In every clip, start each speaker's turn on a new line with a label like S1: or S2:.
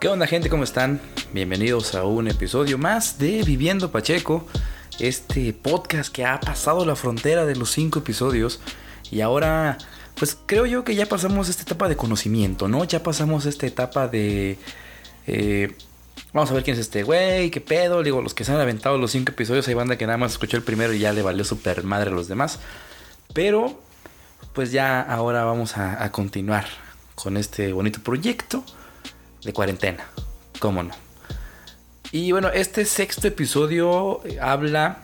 S1: ¿Qué onda gente? ¿Cómo están? Bienvenidos a un episodio más de Viviendo Pacheco, este podcast que ha pasado la frontera de los cinco episodios y ahora pues creo yo que ya pasamos esta etapa de conocimiento, ¿no? Ya pasamos esta etapa de... Eh, vamos a ver quién es este güey, qué pedo. Digo, los que se han aventado los cinco episodios, hay banda que nada más escuchó el primero y ya le valió super madre a los demás. Pero, pues ya ahora vamos a, a continuar con este bonito proyecto de cuarentena. ¿Cómo no? Y bueno, este sexto episodio eh, habla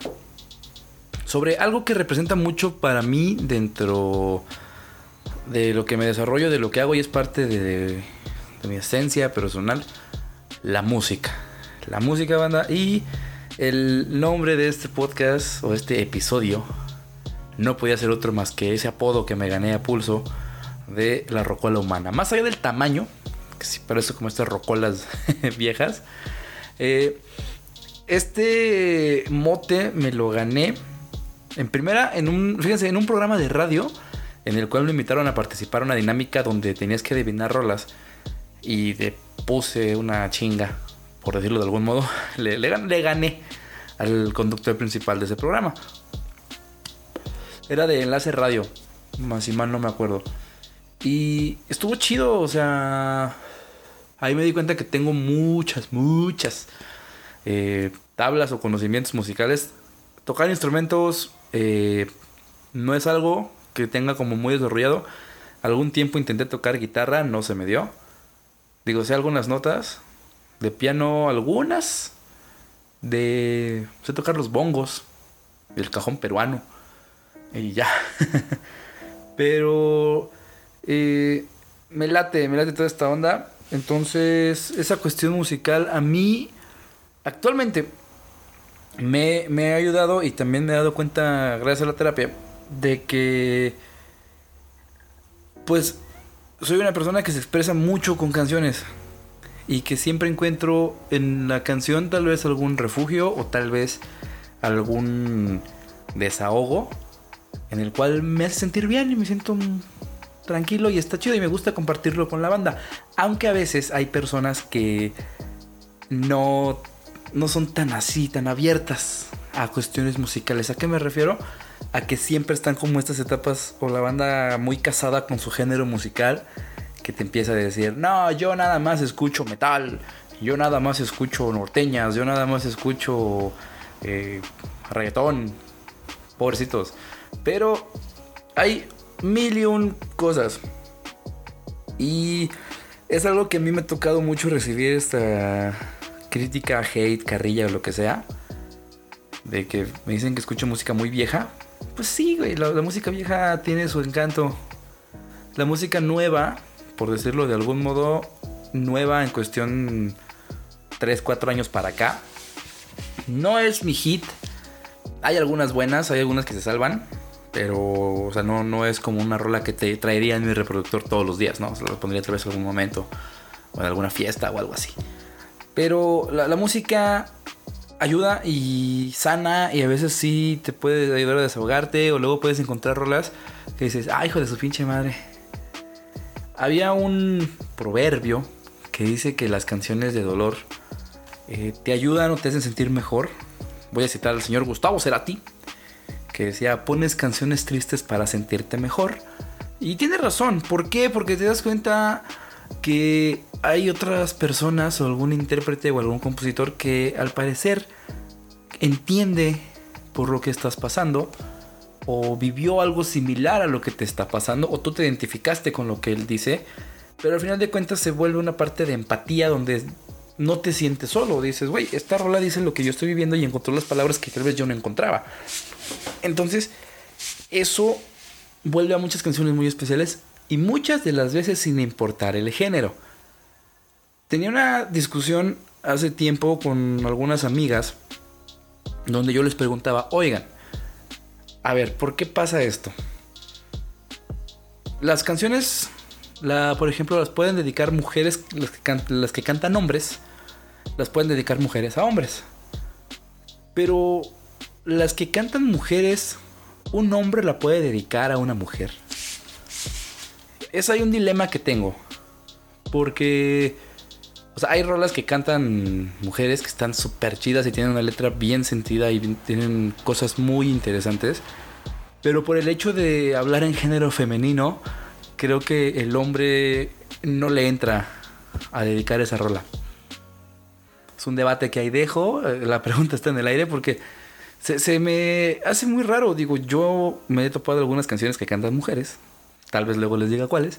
S1: sobre algo que representa mucho para mí dentro de lo que me desarrollo, de lo que hago y es parte de, de mi esencia personal, la música. La música, banda. Y el nombre de este podcast o este episodio no podía ser otro más que ese apodo que me gané a pulso de la rocola humana. Más allá del tamaño, que sí parece como estas rocolas viejas. Eh, este mote me lo gané en primera, en un, fíjense, en un programa de radio en el cual me invitaron a participar en una dinámica donde tenías que adivinar rolas y le puse una chinga, por decirlo de algún modo. Le gané al conductor principal de ese programa. Era de enlace radio, más y mal no me acuerdo. Y estuvo chido, o sea, ahí me di cuenta que tengo muchas, muchas eh, tablas o conocimientos musicales. Tocar instrumentos eh, no es algo que tenga como muy desarrollado. Algún tiempo intenté tocar guitarra, no se me dio. Digo, sé algunas notas. De piano algunas. De... Sé tocar los bongos. El cajón peruano. Y ya. Pero... Eh, me late, me late toda esta onda. Entonces, esa cuestión musical a mí actualmente me, me, ha ayudado y también me he dado cuenta, gracias a la terapia, de que pues soy una persona que se expresa mucho con canciones y que siempre encuentro en la canción tal vez algún refugio o tal vez algún desahogo en el cual me hace sentir bien y me siento tranquilo y está chido y me gusta compartirlo con la banda. Aunque a veces hay personas que no, no son tan así, tan abiertas a cuestiones musicales. ¿A qué me refiero? A que siempre están como estas etapas o la banda muy casada con su género musical que te empieza a decir, no, yo nada más escucho metal, yo nada más escucho norteñas, yo nada más escucho eh, reggaetón, pobrecitos. Pero hay mil cosas. Y es algo que a mí me ha tocado mucho recibir esta crítica, hate, carrilla o lo que sea. De que me dicen que escucho música muy vieja. Pues sí, güey, la, la música vieja tiene su encanto. La música nueva, por decirlo de algún modo, nueva en cuestión 3, 4 años para acá. No es mi hit. Hay algunas buenas, hay algunas que se salvan. Pero, o sea, no, no es como una rola que te traería en mi reproductor todos los días, ¿no? Se lo pondría tal vez en algún momento. O en alguna fiesta o algo así. Pero la, la música ayuda y sana y a veces sí te puede ayudar a desahogarte o luego puedes encontrar rolas que dices, ay hijo de su pinche madre. Había un proverbio que dice que las canciones de dolor eh, te ayudan o te hacen sentir mejor. Voy a citar al señor Gustavo Cerati, que decía, pones canciones tristes para sentirte mejor. Y tiene razón, ¿por qué? Porque te das cuenta que hay otras personas o algún intérprete o algún compositor que al parecer entiende por lo que estás pasando o vivió algo similar a lo que te está pasando o tú te identificaste con lo que él dice, pero al final de cuentas se vuelve una parte de empatía donde no te sientes solo, dices, güey, esta rola dice lo que yo estoy viviendo y encontró las palabras que tal vez yo no encontraba. Entonces, eso vuelve a muchas canciones muy especiales y muchas de las veces sin importar el género. Tenía una discusión hace tiempo con algunas amigas donde yo les preguntaba, oigan, a ver, ¿por qué pasa esto? Las canciones, la, por ejemplo, las pueden dedicar mujeres, las que, cantan hombres, las pueden dedicar mujeres a hombres. Pero las que cantan mujeres, un hombre la puede dedicar a una mujer. Es ahí un dilema que tengo. Porque O sea, hay rolas que cantan mujeres que están súper chidas y tienen una letra bien sentida y tienen cosas muy interesantes. Pero por el hecho de hablar en género femenino, creo que el hombre no le entra a dedicar esa rola. Es un debate que ahí dejo. Eh, la pregunta está en el aire porque se, me hace muy raro. Digo, yo me he topado algunas canciones que cantan mujeres. Tal vez luego les diga cuáles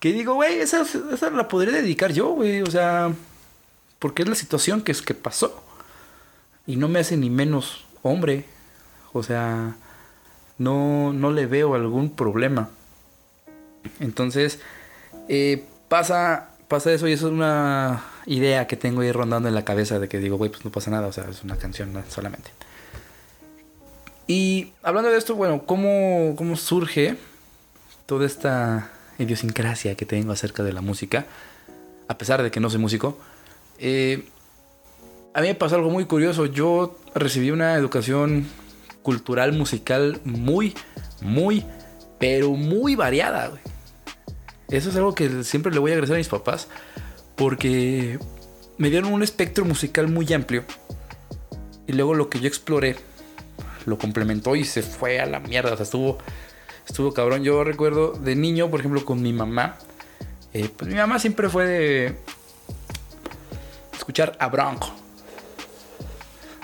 S1: que digo, güey, esa, la podría dedicar yo, güey. O sea, porque es la situación que, es, que pasó. Y no me hace ni menos hombre. O sea, no, no le veo algún problema. Entonces, eh, pasa, pasa eso y eso es una idea que tengo ahí rondando en la cabeza de que digo, güey, pues no pasa nada. O sea, es una canción solamente. Y hablando de esto, bueno, ¿cómo, cómo surge toda esta idiosincrasia que tengo acerca de la música, a pesar de que no soy músico. Eh, a mí me pasó algo muy curioso. Yo recibí una educación cultural musical muy, muy, pero muy variada. Eso es algo que siempre le voy a agradecer a mis papás porque me dieron un espectro musical muy amplio. Y luego lo que yo exploré lo complementó y se fue a la mierda. O sea, estuvo estuvo cabrón. Yo recuerdo de niño, por ejemplo, con mi mamá. Eh, pues mi mamá siempre fue de escuchar a Bronco.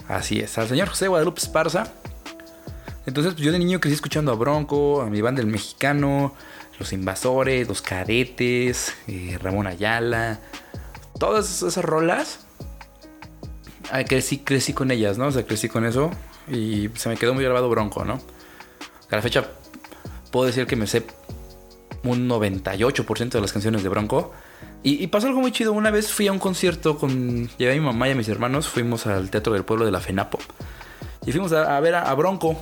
S1: Así es, al señor José Guadalupe Esparza. Entonces, pues, yo de niño crecí escuchando a Bronco, a mi banda El Mexicano, Los Invasores, Los Cadetes, eh, Ramón Ayala. Todas esas rolas. crecí, crecí con ellas, ¿no? O sea, crecí con eso. Y se me quedó muy grabado Bronco, ¿no? A la fecha puedo decir que me sé un 98% de las canciones de Bronco. Y, pasó algo muy chido. Una vez fui a un concierto con. Llevé a mi mamá y a mis hermanos. Fuimos al Teatro del Pueblo de la FENAPO. Y fuimos a, ver a, Bronco.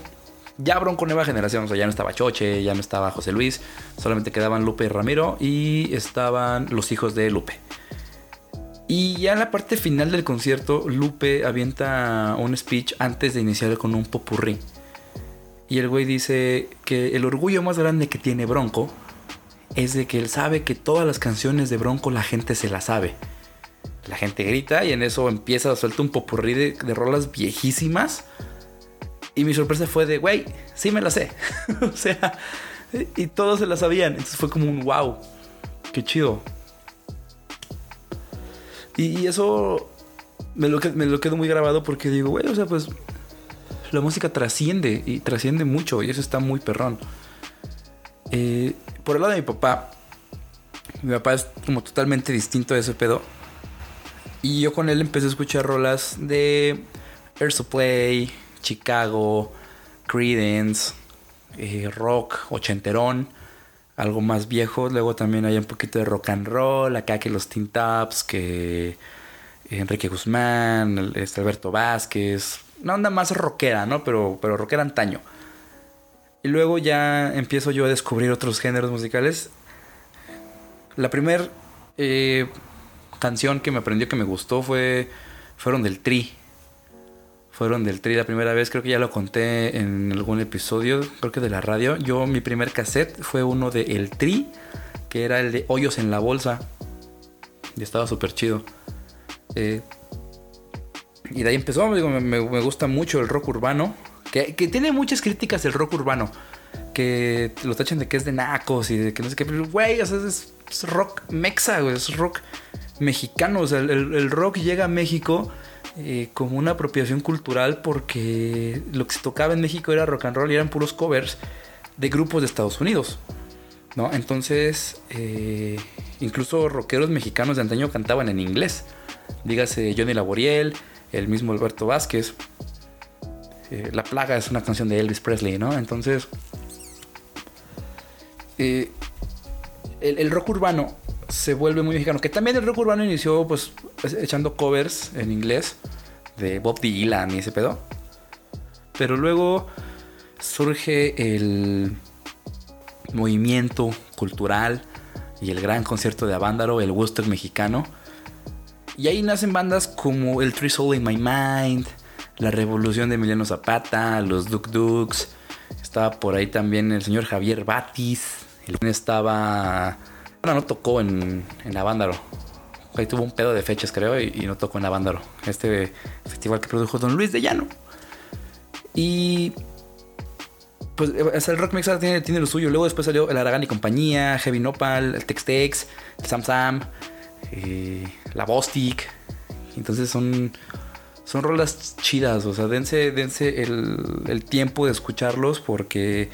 S1: Ya Bronco Nueva Generación. O sea, ya no estaba Choche, ya no estaba José Luis. Solamente quedaban Lupe y Ramiro. Y estaban los hijos de Lupe. Y ya en la parte final del concierto, Lupe avienta un speech antes de iniciar con un popurrí. Y el güey dice que el orgullo más grande que tiene Bronco es de que él sabe que todas las canciones de Bronco la gente se las sabe. La gente grita y en eso empieza a suelta un popurrí de, rolas viejísimas. Y mi sorpresa fue de, güey, sí me las sé. o sea, y todos se las sabían. Entonces fue como un wow, qué chido. Y, eso me lo, me quedo muy grabado porque digo, güey, o sea, pues la música trasciende y trasciende mucho y eso está muy perrón. Eh, por el lado de mi papá, mi papá es como totalmente distinto de ese pedo. Y yo con él empecé a escuchar rolas de Air Supply, Chicago, Credence, eh, rock, ochenterón, algo más viejo. Luego también hay un poquito de rock and roll, acá que los Teen Tops, que Enrique Guzmán, este Alberto Vázquez, una onda más rockera, ¿no? Pero, pero rockera antaño. Y luego ya empiezo yo a descubrir otros géneros musicales. La primera eh, canción que me aprendió que me gustó fue fueron del Tri. Fueron del Tri la primera vez, creo que ya lo conté en algún episodio, creo que de la radio. Yo mi primer cassette fue uno de El Tri, que era el de Hoyos en la Bolsa. Y estaba súper chido. Eh, y de ahí empezó, me, gusta mucho el rock urbano, que, tiene muchas críticas el rock urbano, que lo tachan de que es de nacos y de que no sé qué, pero güey, o sea, es, rock mexa, es rock mexicano, o sea, el, rock llega a México eh, como una apropiación cultural porque lo que se tocaba en México era rock and roll y eran puros covers de grupos de Estados Unidos. ¿no? Entonces, eh, incluso rockeros mexicanos de antaño cantaban en inglés. Dígase Johnny Laboriel, el mismo Alberto Vázquez. Eh, la plaga es una canción de Elvis Presley, ¿no? Entonces, el, rock urbano se vuelve muy mexicano. Que también el rock urbano inició pues echando covers en inglés de Bob Dylan y ese pedo. Pero luego surge el movimiento cultural y el gran concierto de Avándaro, el Woodstock mexicano y ahí nacen bandas como el Three Soul in My Mind, La Revolución de Emiliano Zapata, Los Duk Duks. Estaba por ahí también el señor Javier Batis. Estaba. No tocó en, en Avándaro, Ahí tuvo un pedo de fechas, creo, y, no tocó en Avándaro. Este festival que produjo Don Luis de Llano. Y. Pues el rock mexicano tiene, tiene lo suyo. Luego después salió el Aragán y compañía, Heavy Nopal, el Tex Tex, el Sam Sam, eh, la Bostic. Entonces son. Son rolas chidas. O sea, dense, dense el, el tiempo de escucharlos porque.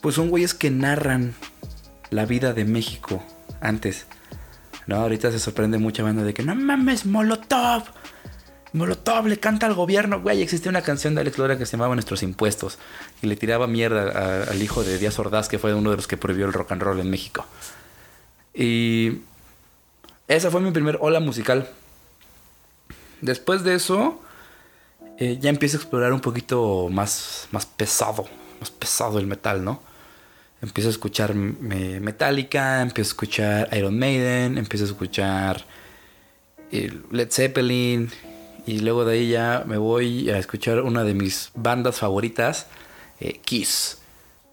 S1: Pues son güeyes que narran la vida de México antes. No, ahorita se sorprende mucha banda de que no mames, Molotov. Molotov le canta al gobierno. Güey, existía una canción de Alex Lora que se llamaba Nuestros Impuestos. Y le tiraba mierda al hijo de Díaz Ordaz, que fue uno de los que prohibió el rock and roll en México. Y esa fue mi primer ola musical. Después de eso, eh, ya empiezo a explorar un poquito más, más pesado. Más pesado el metal, ¿no? Empiezo a escuchar Metallica, empiezo a escuchar Iron Maiden, empiezo a escuchar eh, Led Zeppelin y luego de ahí ya me voy a escuchar una de mis bandas favoritas, eh, Kiss.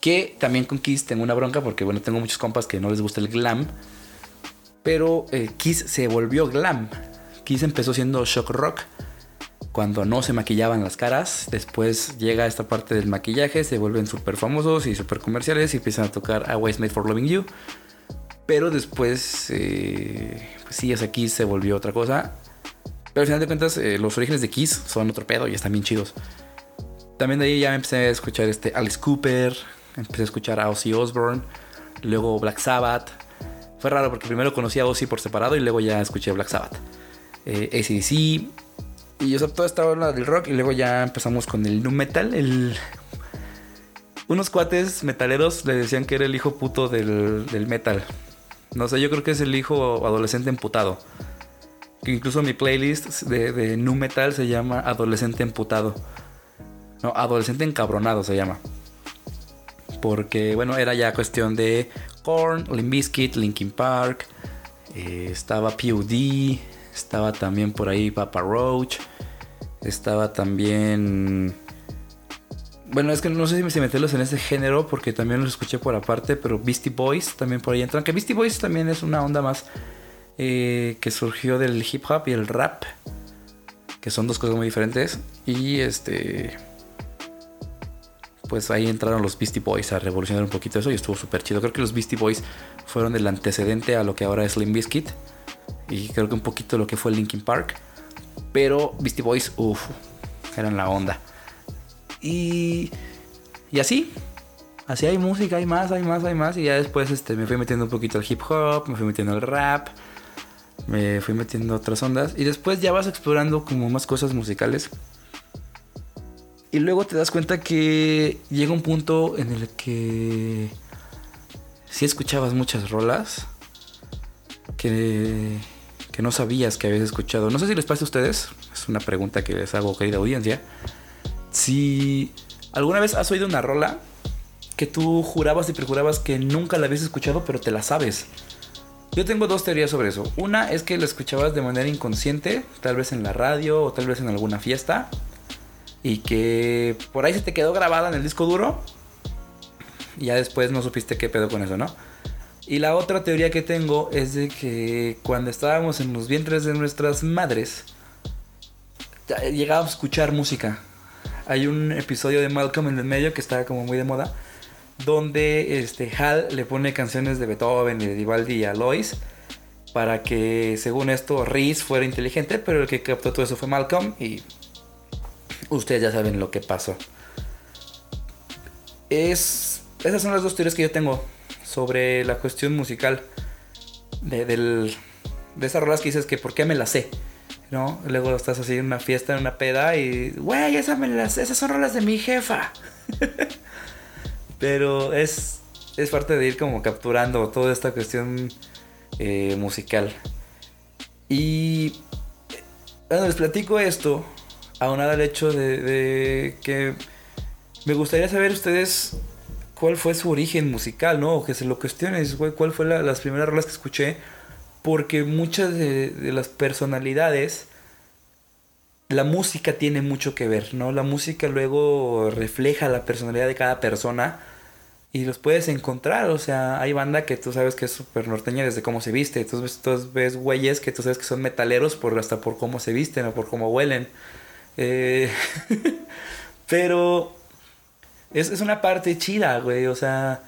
S1: Que también con Kiss tengo una bronca porque bueno, tengo muchos compas que no les gusta el glam. Pero eh, Kiss se volvió glam. Kiss empezó siendo shock rock cuando no se maquillaban las caras. Después llega esta parte del maquillaje, se vuelven súper famosos y súper comerciales y empiezan a tocar A Made for Loving You. Pero después, eh, pues sí, hasta Kiss se volvió otra cosa. Pero al final de cuentas, eh, los orígenes de Kiss son otro pedo y están bien chidos. También de ahí ya empecé a escuchar este Alice Cooper, empecé a escuchar a Ozzy Osbourne, luego Black Sabbath. Fue raro porque primero conocí a Ozzy por separado y luego ya escuché Black Sabbath. Eh, ACDC, y yo toda esta ola del rock y luego ya empezamos con el nu metal. Unos cuates metaleros le decían que era el hijo puto del, metal. No sé, yo creo que es el hijo adolescente emputado. Incluso mi playlist de, de nu metal se llama Adolescente emputado. No, Adolescente encabronado se llama. Porque, bueno, era ya cuestión de Korn, Limp Bizkit, Linkin Park. Eh, estaba POD. Estaba también por ahí Papa Roach. Estaba también. Bueno, es que no sé si meterlos en ese género porque también los escuché por aparte, pero Beastie Boys también por ahí entran. Que Beastie Boys también es una onda más eh, que surgió del hip hop y el rap, que son dos cosas muy diferentes. Y este. Pues ahí entraron los Beastie Boys a revolucionar un poquito eso y estuvo súper chido. Creo que los Beastie Boys fueron el antecedente a lo que ahora es Slim Biscuit y creo que un poquito lo que fue Linkin Park. Pero Beastie Boys, uff, eran la onda. Y, y así, así hay música, hay más, hay más, hay más. Y ya después este, me fui metiendo un poquito al hip hop, me fui metiendo al rap, me fui metiendo otras ondas. Y después ya vas explorando como más cosas musicales. Y luego te das cuenta que llega un punto en el que si escuchabas muchas rolas que que no sabías que habías escuchado. No sé si les pasa a ustedes, es una pregunta que les hago, querida audiencia. Si alguna vez has oído una rola que tú jurabas y perjurabas que nunca la habías escuchado, pero te la sabes. Yo tengo dos teorías sobre eso. Una es que la escuchabas de manera inconsciente, tal vez en la radio o tal vez en alguna fiesta, y que por ahí se te quedó grabada en el disco duro, y ya después no supiste qué pedo con eso, ¿no? Y la otra teoría que tengo es de que cuando estábamos en los vientres de nuestras madres, llegábamos a escuchar música. Hay un episodio de Malcolm en el medio que está como muy de moda, donde este, Hal le pone canciones de Beethoven y de Vivaldi y Alois para que, según esto, Reese fuera inteligente, pero el que captó todo eso fue Malcolm y ustedes ya saben lo que pasó. Es, esas son las dos teorías que yo tengo sobre la cuestión musical de, de esas rolas que dices que por qué me las sé. ¿no? Luego estás así en una fiesta, en una peda y, güey, esas, esas son rolas de mi jefa. Pero es, es parte de ir como capturando toda esta cuestión eh, musical. Y bueno, les platico esto, aunado al hecho de, de que me gustaría saber ustedes cuál fue su origen musical, ¿no? O que se lo cuestiones, güey, cuál fue las primeras rolas que escuché. Porque muchas de, las personalidades, la música tiene mucho que ver, ¿no? La música luego refleja la personalidad de cada persona. y los puedes encontrar. O sea, hay banda que tú sabes que es súper norteña desde cómo se viste. Tú ves, ves güeyes que tú sabes que son metaleros por, hasta por cómo se visten o por cómo huelen. Eh, pero es, es una parte chida, güey. O sea,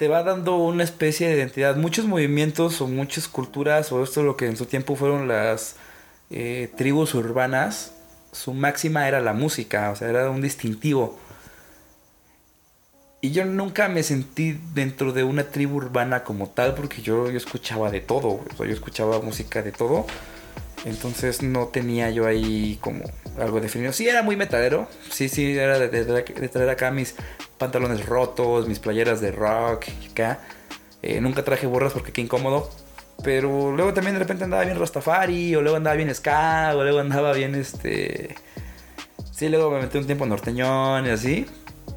S1: te va dando una especie de identidad. Muchos movimientos o muchas culturas, o esto lo que en su tiempo fueron las eh, tribus urbanas, su máxima era la música, o sea, era un distintivo. Y yo nunca me sentí dentro de una tribu urbana como tal, porque yo, yo escuchaba de todo, yo escuchaba música de todo. Entonces no tenía yo ahí como algo definido. Sí, era muy metalero. Sí, sí, era de, traer acá mis pantalones rotos, mis playeras de rock, acá. Eh, nunca traje borras porque qué incómodo. Pero luego también de repente andaba bien Rastafari, o luego andaba bien Ska, o luego andaba bien este. Sí, luego me metí un tiempo norteñón y así.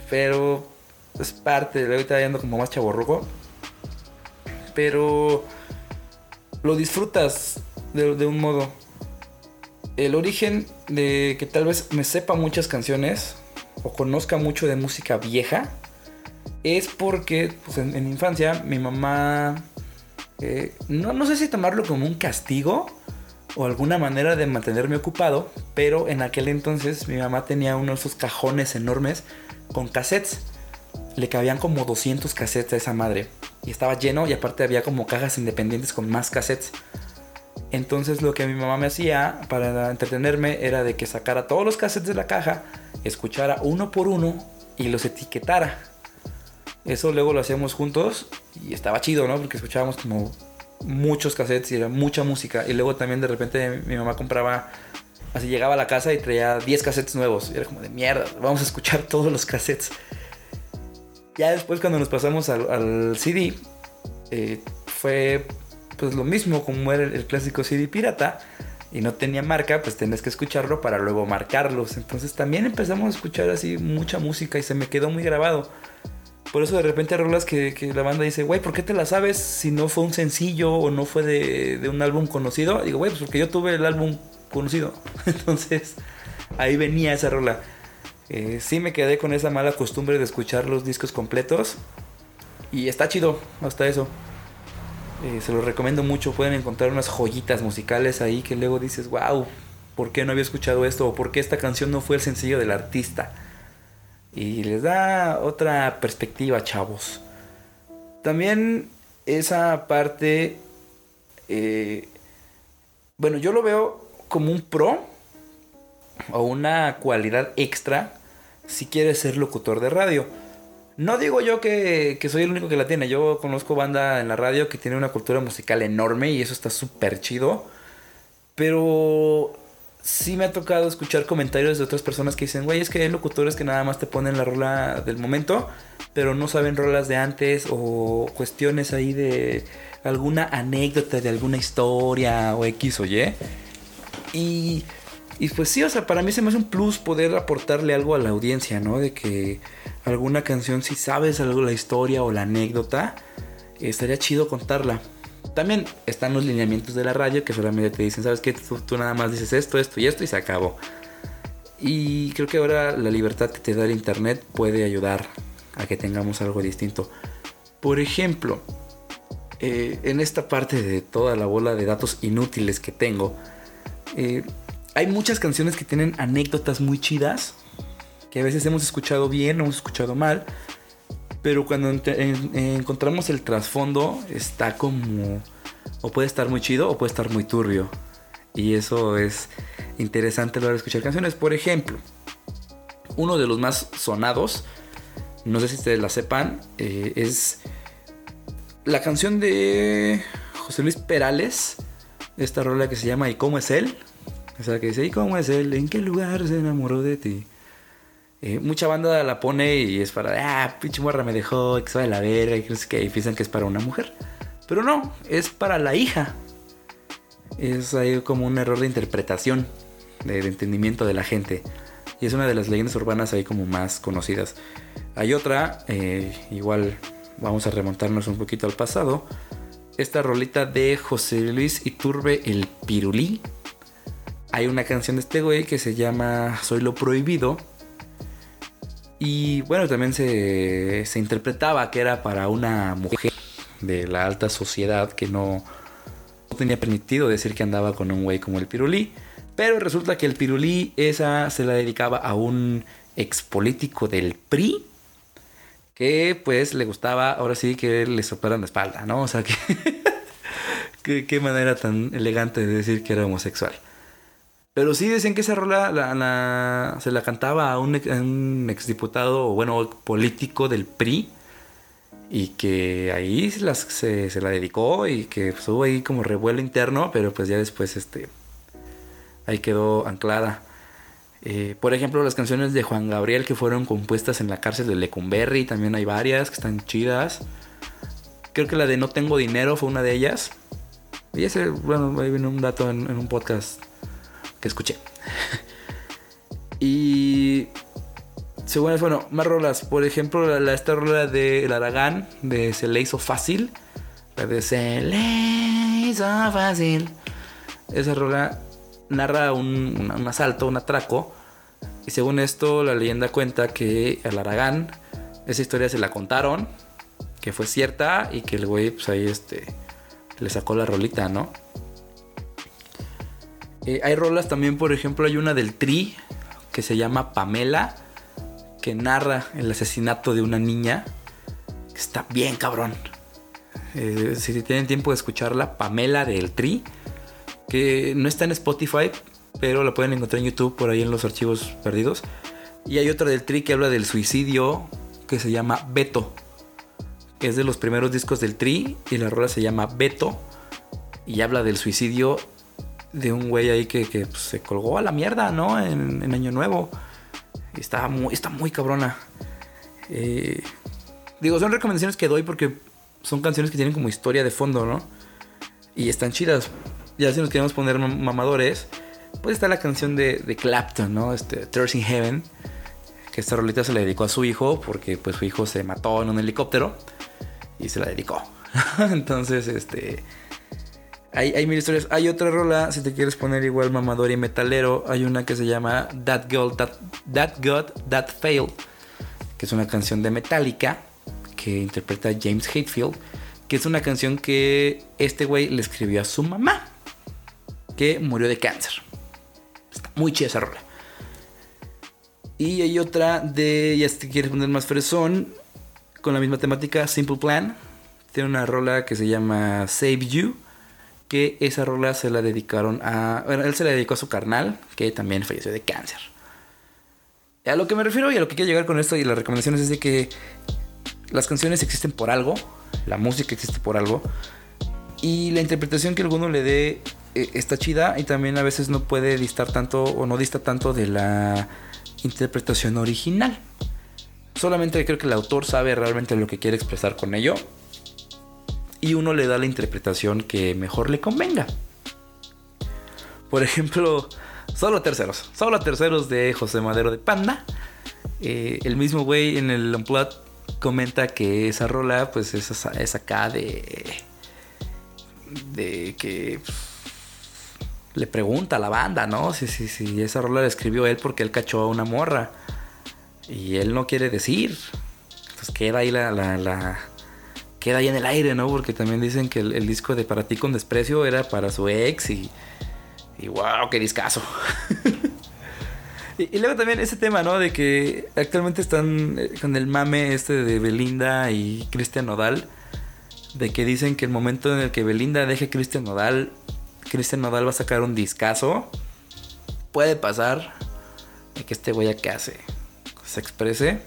S1: Pero es parte, luego estaba yendo como más chaborruco. Pero lo disfrutas de, un modo. El origen de que tal vez me sepa muchas canciones o conozca mucho de música vieja es porque pues, en, mi infancia mi mamá, eh, no, no sé si tomarlo como un castigo o alguna manera de mantenerme ocupado, pero en aquel entonces mi mamá tenía uno de esos cajones enormes con cassettes. Le cabían como 200 cassettes a esa madre. Y estaba lleno y aparte había como cajas independientes con más cassettes. Entonces lo que mi mamá me hacía para entretenerme era de que sacara todos los cassettes de la caja, escuchara uno por uno y los etiquetara. Eso luego lo hacíamos juntos y estaba chido, ¿no? Porque escuchábamos como muchos cassettes y era mucha música. Y luego también de repente mi mamá compraba, así llegaba a la casa y traía 10 cassettes nuevos. Y era como de mierda, vamos a escuchar todos los cassettes. Ya después cuando nos pasamos al, CD, eh, fue pues lo mismo como era el, clásico CD pirata y no tenía marca, pues tenés que escucharlo para luego marcarlos. Entonces también empezamos a escuchar así mucha música y se me quedó muy grabado. Por eso de repente rolas que, que la banda dice, güey, ¿por qué te la sabes si no fue un sencillo o no fue de, de un álbum conocido? Digo, güey, pues porque yo tuve el álbum conocido. Entonces ahí venía esa rola. Eh, sí me quedé con esa mala costumbre de escuchar los discos completos. Y está chido hasta eso. Eh, se los recomiendo mucho. Pueden encontrar unas joyitas musicales ahí que luego dices, wow, ¿por qué no había escuchado esto? ¿O por qué esta canción no fue el sencillo del artista? Y les da otra perspectiva, chavos. También esa parte, eh, bueno, yo lo veo como un pro o una cualidad extra si quieres ser locutor de radio no digo yo que, soy el único que la tiene. Yo conozco banda en la radio que tiene una cultura musical enorme y eso está súper chido. Pero sí me ha tocado escuchar comentarios de otras personas que dicen, güey, es que hay locutores que nada más te ponen la rola del momento, pero no saben rolas de antes o cuestiones ahí de alguna anécdota de alguna historia o X o Y. Y, y pues sí, o sea, para mí se me hace un plus poder aportarle algo a la audiencia, ¿no? De que alguna canción, si sabes algo la historia o la anécdota, estaría chido contarla. También están los lineamientos de la radio que solamente te dicen, ¿sabes qué? Tú, nada más dices esto, esto y esto y se acabó. Y creo que ahora la libertad que te da el internet puede ayudar a que tengamos algo distinto. Por ejemplo, eh, en esta parte de toda la bola de datos inútiles que tengo, eh, hay muchas canciones que tienen anécdotas muy chidas que a veces hemos escuchado bien, hemos escuchado mal, pero cuando encontramos el trasfondo está como, o puede estar muy chido o puede estar muy turbio. Y eso es interesante a la hora de escuchar canciones. Por ejemplo, uno de los más sonados, no sé si ustedes la sepan, eh, es la canción de José Luis Perales, esta rola que se llama ¿Y cómo es él? O sea, que dice ¿Y cómo es él? ¿En qué lugar se enamoró de ti? Eh, mucha banda la pone y es para, ah, pinche morra me dejó, que se de la verga, y que piensan que es para una mujer. Pero no, es para la hija. Es ahí como un error de interpretación, de, entendimiento de la gente. Y es una de las leyendas urbanas ahí como más conocidas. Hay otra, eh, igual vamos a remontarnos un poquito al pasado. Esta rolita de José Luis Iturbe el Pirulí. Hay una canción de este güey que se llama Soy lo prohibido Y bueno, también se, se interpretaba que era para una mujer de la alta sociedad que no, no tenía permitido decir que andaba con un güey como el Pirulí. Pero resulta que el Pirulí esa se la dedicaba a un expolítico del PRI que pues le gustaba ahora sí que le soplaran la espalda, ¿no? O sea que... qué, manera tan elegante de decir que era homosexual. Pero sí decían que esa rola la, se la cantaba a un, exdiputado, o bueno, político del PRI. Y que ahí se, las, se, la dedicó y que estuvo ahí como revuelo interno, pero pues ya después este, ahí quedó anclada. Eh, por ejemplo, las canciones de Juan Gabriel que fueron compuestas en la cárcel de Lecumberri, también hay varias que están chidas. Creo que la de No Tengo Dinero fue una de ellas. Y ese, bueno, ahí viene un dato en, un podcast que escuché. y. Según bueno, más rolas. Por ejemplo, la, esta rola de El Aragán, de Se le hizo fácil. La de Se le hizo fácil. Esa rola narra un, asalto, un atraco. Y según esto, la leyenda cuenta que al Aragán esa historia se la contaron, que fue cierta y que el güey, pues ahí este, le sacó la rolita, ¿no? Eh, hay rolas también, por ejemplo, hay una del Tri que se llama Pamela, que narra el asesinato de una niña. Que está bien cabrón. Eh, si tienen tiempo de escucharla, Pamela del Tri que no está en Spotify, pero la pueden encontrar en YouTube por ahí en los archivos perdidos. Y hay otra del Tri que habla del suicidio que se llama Beto, es de los primeros discos del Tri y la rola se llama Beto y habla del suicidio de un güey ahí que, pues, se colgó a la mierda, ¿no? En, Año Nuevo. Está muy, está muy cabrona. Eh, digo, son recomendaciones que doy porque son canciones que tienen como historia de fondo, ¿no? Y están chidas ya si nos queremos poner mamadores, pues está la canción de, de Clapton, ¿no? Este, Thursday in Heaven, que esta rolita se le dedicó a su hijo porque pues su hijo se mató en un helicóptero y se la dedicó. Entonces, este... Hay, hay, mil historias. Hay otra rola, si te quieres poner igual mamador y metalero, hay una que se llama That Girl, That, That God, That Failed, que es una canción de Metallica que interpreta James Hetfield, que es una canción que este güey le escribió a su mamá que murió de cáncer. Está muy chida esa rola. Y hay otra de, ya si quieres poner más fresón, con la misma temática, Simple Plan. Tiene una rola que se llama Save You, que esa rola se la dedicaron a... Él se la dedicó a su carnal, que también falleció de cáncer. A lo que me refiero y a lo que quiero llegar con esto y las recomendaciones es de que las canciones existen por algo, la música existe por algo, y la interpretación que alguno le dé eh, está chida y también a veces no puede distar tanto o no dista tanto de la interpretación original. Solamente creo que el autor sabe realmente lo que quiere expresar con ello y uno le da la interpretación que mejor le convenga. Por ejemplo, solo terceros, solo terceros de José Madero de Panda. Eh, el mismo güey en el Unplugged comenta que esa rola pues es, es acá de de que le pregunta a la banda, ¿no? Si, si, esa rola la escribió él porque él cachó a una morra. Y él no quiere decir. Entonces queda ahí la, la, queda ahí en el aire, ¿no? Porque también dicen que el, disco de Para ti con desprecio era para su ex y. Y wow, qué discazo. y, luego también ese tema, ¿no? De que actualmente están eh, con el mame este de Belinda y Cristian Nodal. De que dicen que el momento en el que Belinda deje a Cristian Nodal Cristian Nodal va a sacar un discazo. Puede pasar de que este güey a que hace se exprese.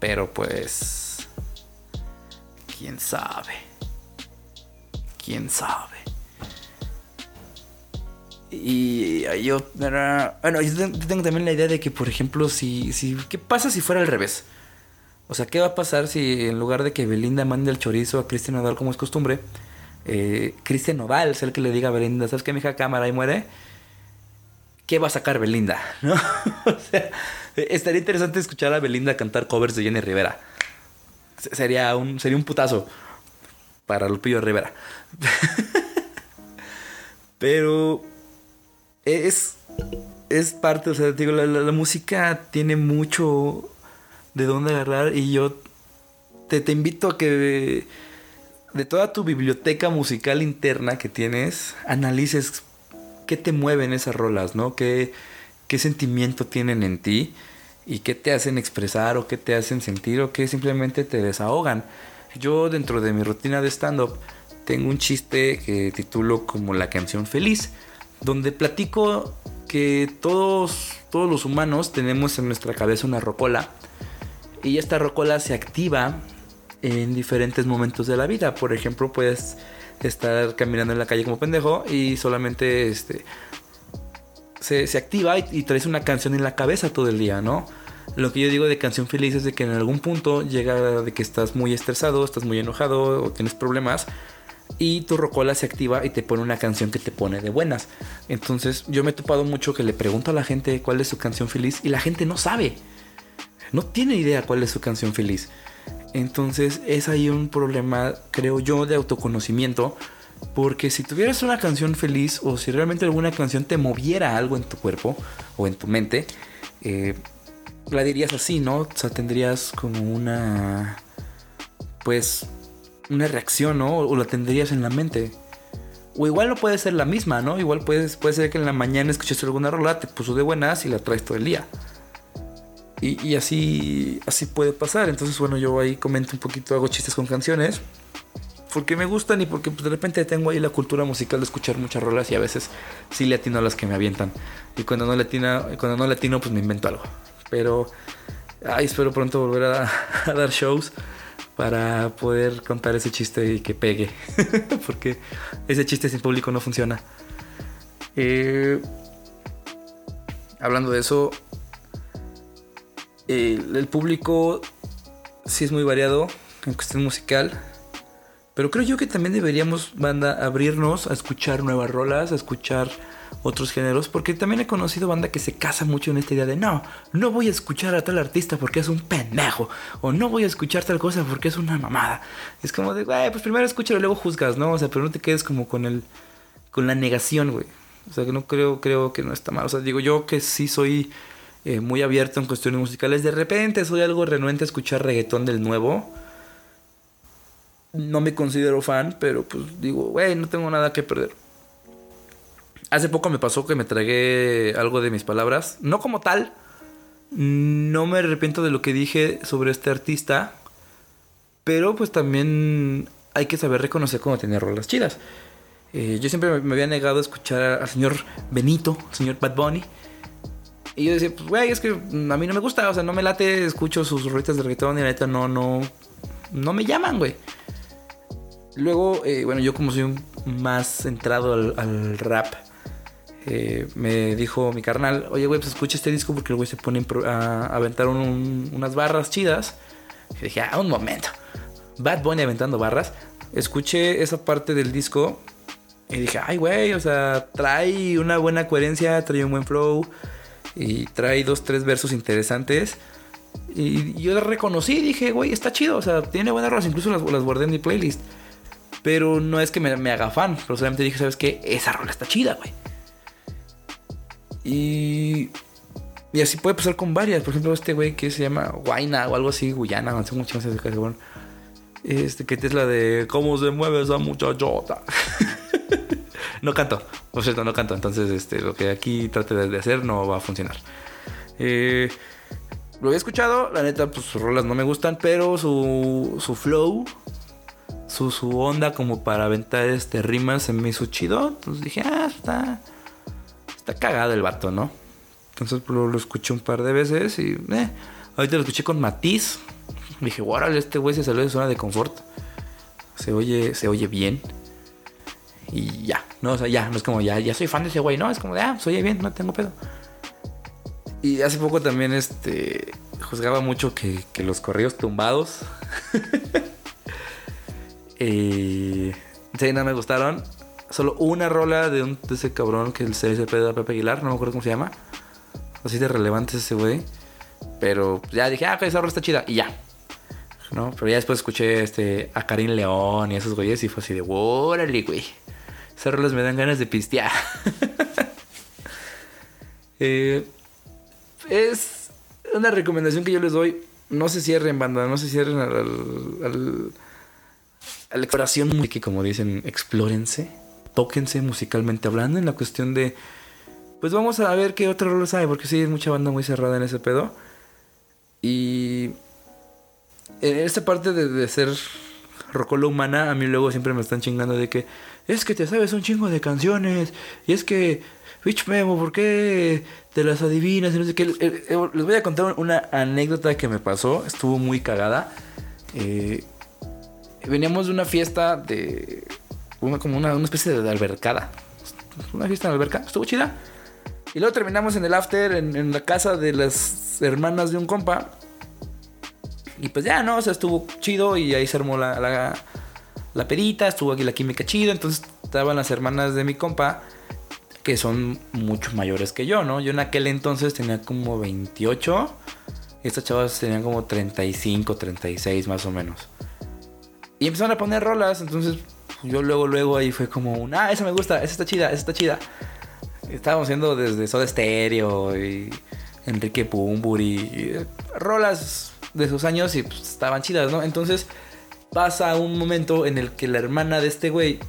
S1: Pero pues. Quién sabe. Quién sabe. Y yo. Bueno, yo tengo también la idea de que, por ejemplo, si, si. ¿Qué pasa si fuera al revés? O sea, ¿qué va a pasar si en lugar de que Belinda mande el chorizo a Cristian Nodal como es costumbre? eh, Cristian Nodal es el que le diga a Belinda, ¿sabes qué, mija cámara y muere? ¿Qué va a sacar Belinda? ¿No? o sea, estaría interesante escuchar a Belinda cantar covers de Jenny Rivera. Sería un, sería un putazo para Lupillo Rivera. Pero es, es parte, o sea, digo, la, la música tiene mucho, de dónde agarrar y yo te, te invito a que de toda tu biblioteca musical interna que tienes, analices qué te mueven esas rolas, ¿no? ¿Qué, qué sentimiento tienen en ti y qué te hacen expresar o qué te hacen sentir o qué simplemente te desahogan. Yo dentro de mi rutina de stand-up tengo un chiste que titulo como la canción feliz, donde platico que todos, todos los humanos tenemos en nuestra cabeza una rocola y esta rocola se activa en diferentes momentos de la vida. Por ejemplo, puedes estar caminando en la calle como pendejo y solamente este, se, activa y, traes una canción en la cabeza todo el día, ¿no? Lo que yo digo de canción feliz es de que en algún punto llega de que estás muy estresado, estás muy enojado o tienes problemas y tu rocola se activa y te pone una canción que te pone de buenas. Entonces yo me he topado mucho que le pregunto a la gente cuál es su canción feliz y la gente no sabe. No tiene idea cuál es su canción feliz. Entonces es ahí un problema, creo yo, de autoconocimiento. Porque si tuvieras una canción feliz o si realmente alguna canción te moviera algo en tu cuerpo o en tu mente, eh, la dirías así, ¿no? O sea, tendrías como una... Pues una reacción, ¿no? O la tendrías en la mente. O igual no puede ser la misma, ¿no? Igual puede, puede ser que en la mañana escuchaste alguna rola, te puso de buenas y la traes todo el día. Y, así, así puede pasar. Entonces, bueno, yo ahí comento un poquito, hago chistes con canciones. Porque me gustan y porque pues, de repente tengo ahí la cultura musical de escuchar muchas rolas y a veces sí le atino a las que me avientan. Y cuando no le atino, cuando no le atino pues me invento algo. Pero ay, espero pronto volver a, dar shows para poder contar ese chiste y que pegue. porque ese chiste sin público no funciona. Eh, hablando de eso, el público sí es muy variado en cuestión musical. Pero creo yo que también deberíamos, banda, abrirnos a escuchar nuevas rolas, a escuchar otros géneros, porque también he conocido banda que se casa mucho en esta idea de no, no voy a escuchar a tal artista porque es un pendejo, o no voy a escuchar tal cosa porque es una mamada. Es como de, güey, pues primero escúchalo y luego juzgas, ¿no? O sea, pero no te quedes como con el, con la negación, güey. O sea, que no creo, creo que no está mal. O sea, digo yo que sí soy eh, muy abierto en cuestiones musicales. De repente soy algo renuente a escuchar reggaetón del nuevo. No me considero fan, pero pues digo, güey, no tengo nada que perder. Hace poco me pasó que me tragué algo de mis palabras. No como tal. No me arrepiento de lo que dije sobre este artista. Pero pues también hay que saber reconocer cuando tiene rolas chidas. Eh, yo siempre me había negado a escuchar al señor Benito, señor Bad Bunny. Y yo decía, pues, güey, es que a mí no me gusta, o sea, no me late, escucho sus rolitas de reggaetón y la neta no, no, no me llaman, güey. Luego, eh, bueno, yo como soy un más centrado al, rap, eh, me dijo mi carnal, oye, güey, pues escucha este disco porque el güey se pone a, aventar unas barras chidas. Y dije, ah, un momento. Bad Bunny aventando barras. Escuché esa parte del disco y dije, ay, güey, o sea, trae una buena coherencia, trae un buen flow y trae dos, tres versos interesantes. Y yo reconocí, dije, güey, está chido, o sea, tiene buenas rolas, incluso las, las guardé en mi playlist. Pero no es que me, haga fan, pero solamente dije, ¿sabes qué? Esa rola está chida, güey. Y, y así puede pasar con varias. Por ejemplo, este güey que se llama Guayna o algo así, Guyana, no sé llama Este, que es la de ¿Cómo se mueve esa muchachota? no canto, por cierto, no canto. Entonces, este, lo que aquí trate de hacer no va a funcionar. Eh, lo he escuchado, la neta, pues sus rolas no me gustan, pero su, su flow, su, su onda como para aventar este rimas se me hizo chido. Entonces dije, ah, está, está cagado el vato, ¿no? Entonces pues, lo, escuché un par de veces y, eh, ahorita lo escuché con Matiz. Dije, órale, este güey se salió de zona de confort. Se oye, se oye bien. Y ya, no, o sea, ya, no es como ya, ya soy fan de ese güey, no, es como de, ah, soy bien, no tengo pedo. Y hace poco también, este, juzgaba mucho que, que los correos tumbados. y sí, no me gustaron. Solo una rola de, un, de ese cabrón que el CSP de Pepe Aguilar, no me acuerdo cómo se llama. Así de relevante ese güey. Pero ya dije, ah, esa rola está chida. Y ya. ¿No? Pero ya después escuché este, a Karim León y esos güeyes y fue así de, órale, güey. Esas rolas me dan ganas de pistear. Eh, es una recomendación que yo les doy. no se cierren, banda, no se cierren al, la exploración, que como dicen, explórense, tóquense musicalmente hablando en la cuestión de, pues vamos a ver qué otros roles hay, porque sí, hay mucha banda muy cerrada en ese pedo. Y en esta parte de, de ser rocola humana, a mí luego siempre me están chingando de que es que te sabes un chingo de canciones y es que, bitch Memo, ¿por qué te las adivinas? Y no sé qué. Eh, eh, les voy a contar una anécdota que me pasó, estuvo muy cagada. Eh, veníamos de una fiesta de. Una, como una, especie de albercada. Una fiesta en alberca, estuvo chida. Y luego terminamos en el after, en, la casa de las hermanas de un compa. Y pues ya, ¿no? O sea, estuvo chido y ahí se armó la, la, la pedita, estuvo aquí la química chida. Entonces estaban las hermanas de mi compa, que son mucho mayores que yo, ¿no? Yo en aquel entonces tenía como 28. Y estas chavas tenían como 35, 36 más o menos. Y empezaron a poner rolas, entonces yo luego, luego ahí fue como un, ah, esa me gusta, esa está chida, esa está chida. Estábamos haciendo desde Soda Stereo y Enrique Pumburi, y rolas de sus años y pues, estaban chidas, ¿no? Entonces pasa un momento en el que la hermana de este güey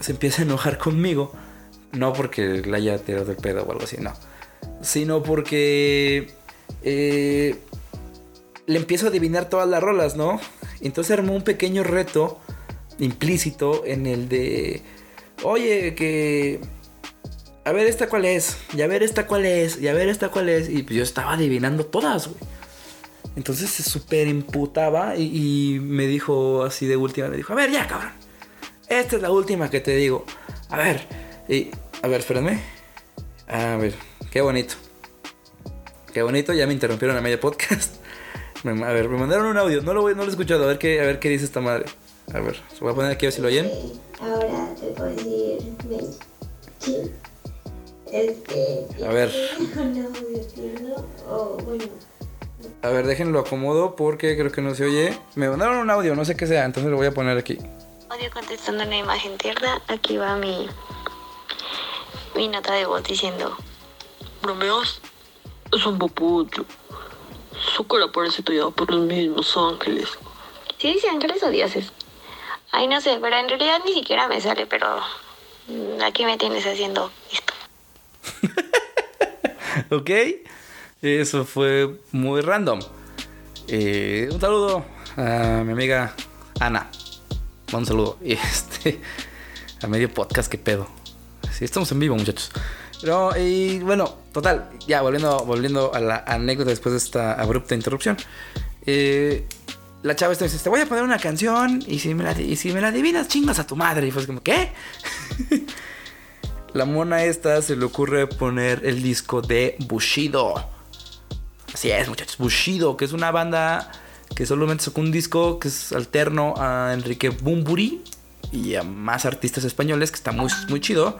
S1: se empieza a enojar conmigo. No porque la haya tirado del pedo o algo así, no. Sino porque eh, le empiezo a adivinar todas las rolas, ¿no? Entonces armó un pequeño reto implícito en el de, oye, que... A ver esta cuál es, y a ver esta cuál es, y a ver esta cuál es. Y pues yo estaba adivinando todas, güey. Entonces se súper imputaba y, me dijo así de última, me dijo, a ver ya, cabrón. Esta es la última que te digo. A ver, y, a ver, espérenme. A ver, qué bonito. Qué bonito, ya me interrumpieron a medio podcast. A ver, me mandaron un audio, no lo, voy, no lo he escuchado, a ver qué, a ver qué dice esta madre. A ver, se voy a poner aquí a ver si lo oyen.
S2: Ahora te puedo decir, sí. Este.
S1: A ver. A ver, déjenlo acomodo porque creo que no se oye. Me mandaron un audio, no sé qué sea, entonces lo voy a poner aquí.
S2: Audio contestando una imagen tierna. Aquí va mi. Mi nota de voz diciendo:
S3: Bromeos es un popucho. Su cara parece tallada por los mismos ángeles.
S2: Sí, dice ángeles o dioses. Ay, no sé, pero en realidad ni siquiera me sale, pero mm, aquí me tienes haciendo esto.
S1: ok, eso fue muy random. Eh, un saludo a mi amiga Ana. Un saludo. Y este, a medio podcast, qué pedo. Sí, estamos en vivo, muchachos. Pero, y bueno, total, ya volviendo, volviendo a la anécdota después de esta abrupta interrupción. Eh, la chava esta dice, te voy a poner una canción y si me la, y si me la adivinas, chingas a tu madre. Y fue como, ¿qué? la mona esta se le ocurre poner el disco de Bushido. Así es, muchachos, Bushido, que es una banda que solamente sacó un disco que es alterno a Enrique Bumburi y a más artistas españoles, que está muy, muy chido.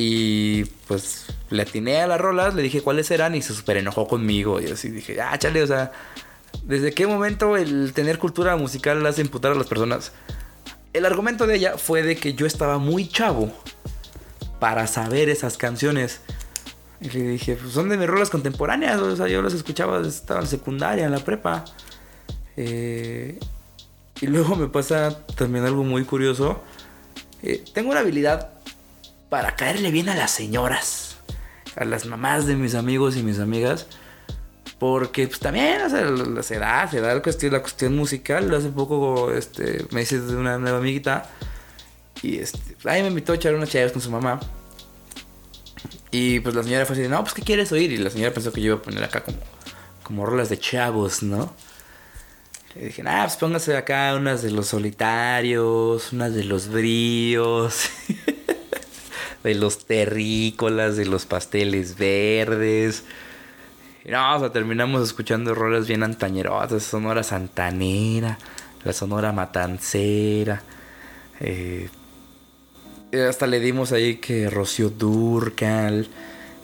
S1: Y pues le atiné a las rolas, le dije cuáles eran y se super enojó conmigo. Y así dije, ah, chale, o sea, ¿desde qué momento el tener cultura musical hace imputar a las personas? El argumento de ella fue de que yo estaba muy chavo para saber esas canciones. Y le dije, pues son de mis rolas contemporáneas, o sea, yo las escuchaba, estaba en secundaria, en la prepa. Eh, y luego me pasa también algo muy curioso. Eh, tengo una habilidad para caerle bien a las señoras, a las mamás de mis amigos y mis amigas. Porque pues también, o sea, se da, la cuestión, la cuestión musical. Hace poco este, me hice de una nueva amiguita. Y este, ahí me invitó a echar unas chaves con su mamá. Y pues la señora fue así, no, pues ¿qué quieres oír? Y la señora pensó que yo iba a poner acá como, como rolas de chavos, ¿no? Y dije, ah, pues póngase acá unas de los solitarios, unas de los bríos. de los terrícolas, de los pasteles verdes. No, o sea, terminamos escuchando rolas bien antañerosas, Sonora Santanera, la Sonora Matancera. Eh, hasta le dimos ahí que Rocío Durcal,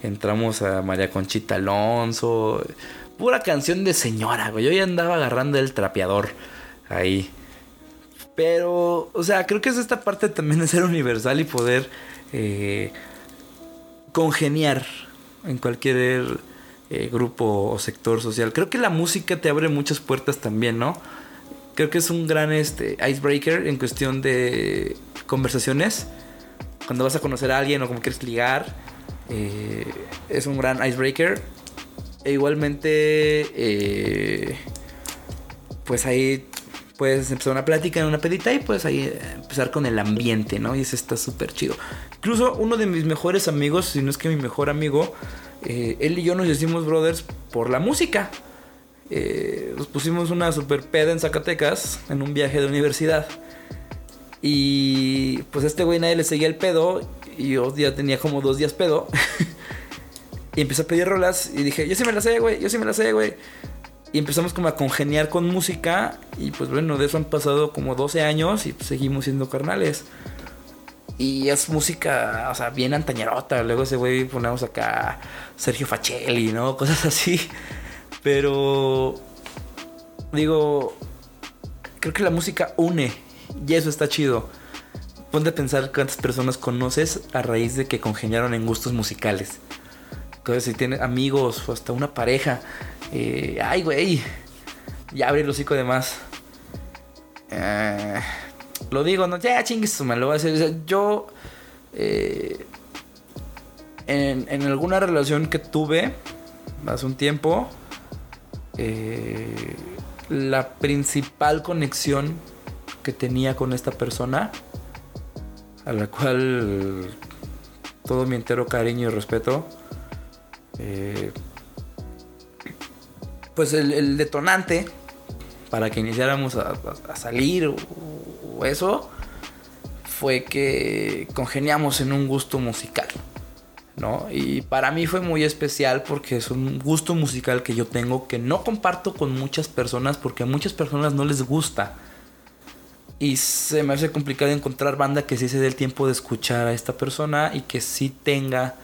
S1: entramos a María Conchita Alonso. Pura canción de señora, güey. Yo ya andaba agarrando el trapeador ahí. Pero, o sea, creo que es esta parte también de ser universal y poder eh, congeniar en cualquier eh, grupo o sector social. Creo que la música te abre muchas puertas también, ¿no? Creo que es un gran este, icebreaker en cuestión de conversaciones. Cuando vas a conocer a alguien o como quieres ligar, eh, es un gran icebreaker. E igualmente, pues ahí puedes empezar una plática en una pedita y puedes ahí empezar con el ambiente, ¿no? Y eso está súper chido. Incluso uno de mis mejores amigos, si no es que mi mejor amigo, eh, él y yo nos hicimos brothers por la música. Eh, nos pusimos una super peda en Zacatecas en un viaje de universidad. Y pues este güey nadie le seguía el pedo. Y yo ya tenía como dos días pedo. y empecé a pedir rolas. Y dije, yo sí me la sé, güey. Yo sí me la sé, güey. Y empezamos como a congeniar con música. Y pues bueno, de eso han pasado como 12 años. Y seguimos siendo carnales. Y es música, o sea, bien antañerota. Luego ese güey ponemos acá Sergio Facelli, ¿no? Cosas así. Pero digo, creo que la música une y eso está chido. Ponte a pensar cuántas personas conoces a raíz de que congeniaron en gustos musicales. Entonces, si tienes amigos o hasta una pareja, eh, ay, güey, ya abre el hocico de más. Eh, lo digo, no, ya chingues, me lo voy a hacer. yo, eh, en, en alguna relación que tuve hace un tiempo, eh, la principal conexión que tenía con esta persona, a la cual todo mi entero cariño y respeto, eh, pues el, detonante para que iniciáramos a, salir o eso fue que congeniamos en un gusto musical. ¿no? Y para mí fue muy especial porque es un gusto musical que yo tengo que no comparto con muchas personas porque a muchas personas no les gusta. Y se me hace complicado encontrar banda que sí se dé el tiempo de escuchar a esta persona y que sí tenga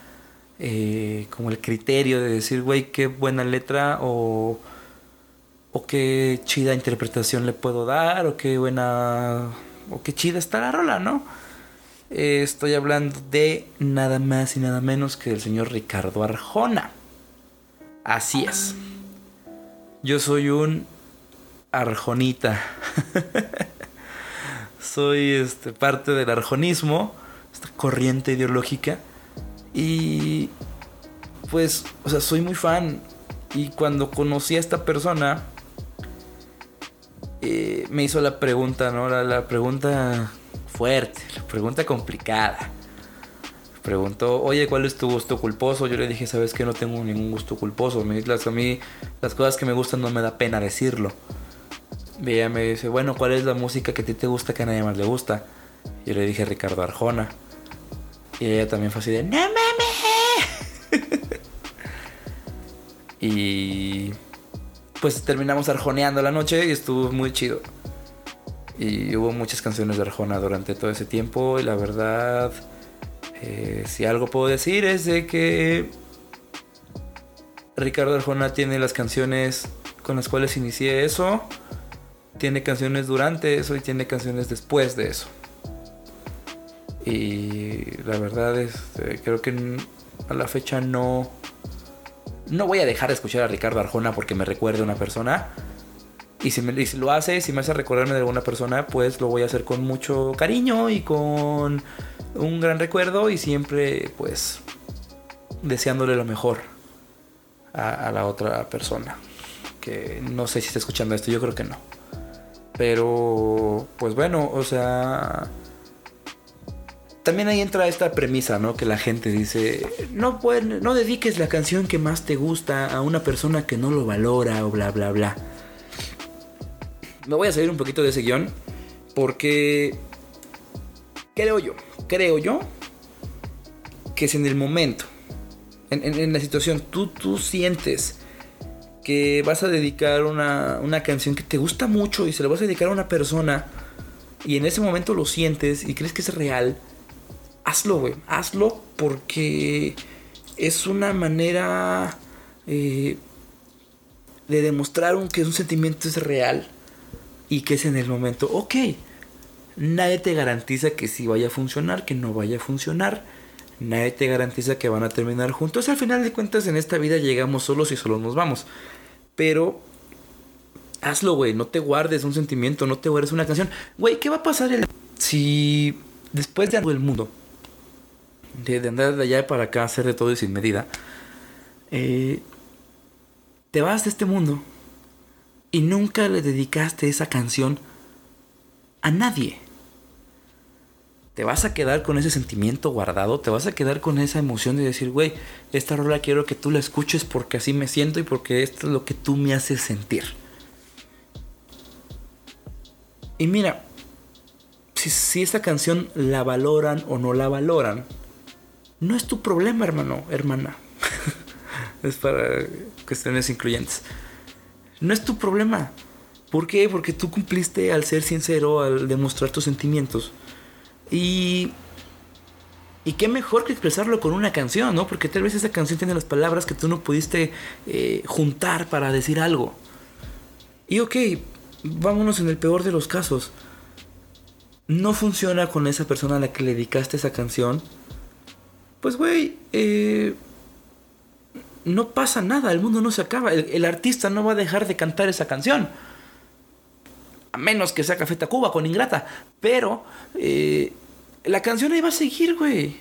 S1: eh, como el criterio de decir, güey, qué buena letra o, o qué chida interpretación le puedo dar o qué buena o qué chida está la rola, ¿no? Eh, estoy hablando de nada más y nada menos que del señor Ricardo Arjona. Así es. Yo soy un arjonita. soy este, parte del arjonismo, esta corriente ideológica. Y pues, o sea, soy muy fan. Y cuando conocí a esta persona, eh, me hizo la pregunta, ¿no? la pregunta fuerte, la pregunta complicada. Preguntó, oye, ¿cuál es tu gusto culposo? Yo le dije, sabes que no tengo ningún gusto culposo. Me, las, a mí las cosas que me gustan no me da pena decirlo. Y ella me dice, bueno, ¿cuál es la música que a ti te gusta que a nadie más le gusta? Yo le dije Ricardo Arjona. Y ella también fue así de, ¡No mames! y pues terminamos arjoneando la noche y estuvo muy chido. Y hubo muchas canciones de Arjona durante todo ese tiempo. Y la verdad, eh, si algo puedo decir es de que Ricardo Arjona tiene las canciones con las cuales inicié eso. Tiene canciones durante eso y tiene canciones después de eso. Y la verdad es, eh, creo que a la fecha no... No voy a dejar de escuchar a Ricardo Arjona porque me recuerde a una persona y si, me, lo hace, si me hace recordarme de alguna persona, pues lo voy a hacer con mucho cariño y con un gran recuerdo y siempre pues deseándole lo mejor a, la otra persona. Que no sé si está escuchando esto, yo creo que no. Pero pues bueno, o sea... También ahí entra esta premisa, ¿no? Que la gente dice, no, no dediques la canción que más te gusta a una persona que no lo valora o bla, bla, bla me voy a salir un poquito de ese guion porque creo yo, creo yo que si en el momento, en, la situación, tú, tú sientes que vas a dedicar una, una canción que te gusta mucho y se la vas a dedicar a una persona y en ese momento lo sientes y crees que es real, hazlo, güey, hazlo porque es una manera eh, de demostrar que un sentimiento es real y que es en el momento, ok, nadie te garantiza que sí vaya a funcionar, que no vaya a funcionar, Nadie te garantiza que van a terminar juntos. Al final de cuentas, en esta vida llegamos solos y solos nos vamos. Pero hazlo, güey. No te guardes un sentimiento, no te guardes una canción. Güey, ¿qué va a pasar el... si después de algo del mundo, de, andar de allá para acá, hacer de todo y sin medida, eh, te vas de este mundo y nunca le dedicaste esa canción a nadie? te vas a quedar con ese sentimiento guardado, te vas a quedar con esa emoción de decir, güey, esta rola quiero que tú la escuches porque así me siento y porque esto es lo que tú me haces sentir. Y mira, si, si esta canción la valoran o no la valoran, no es tu problema, hermano, hermana. es para cuestiones incluyentes. No es tu problema. ¿Por qué? Porque tú cumpliste al ser sincero, al demostrar tus sentimientos. Y. Y qué mejor que expresarlo con una canción, ¿no? Porque tal vez esa canción tiene las palabras que tú no pudiste eh, juntar para decir algo. Y ok, vámonos en el peor de los casos. No funciona con esa persona a la que le dedicaste esa canción. Pues, güey, eh, no pasa nada, el mundo no se acaba. El, artista no va a dejar de cantar esa canción. A menos que sea Café Tacuba con Ingrata. Pero, eh, la canción ahí va a seguir, güey.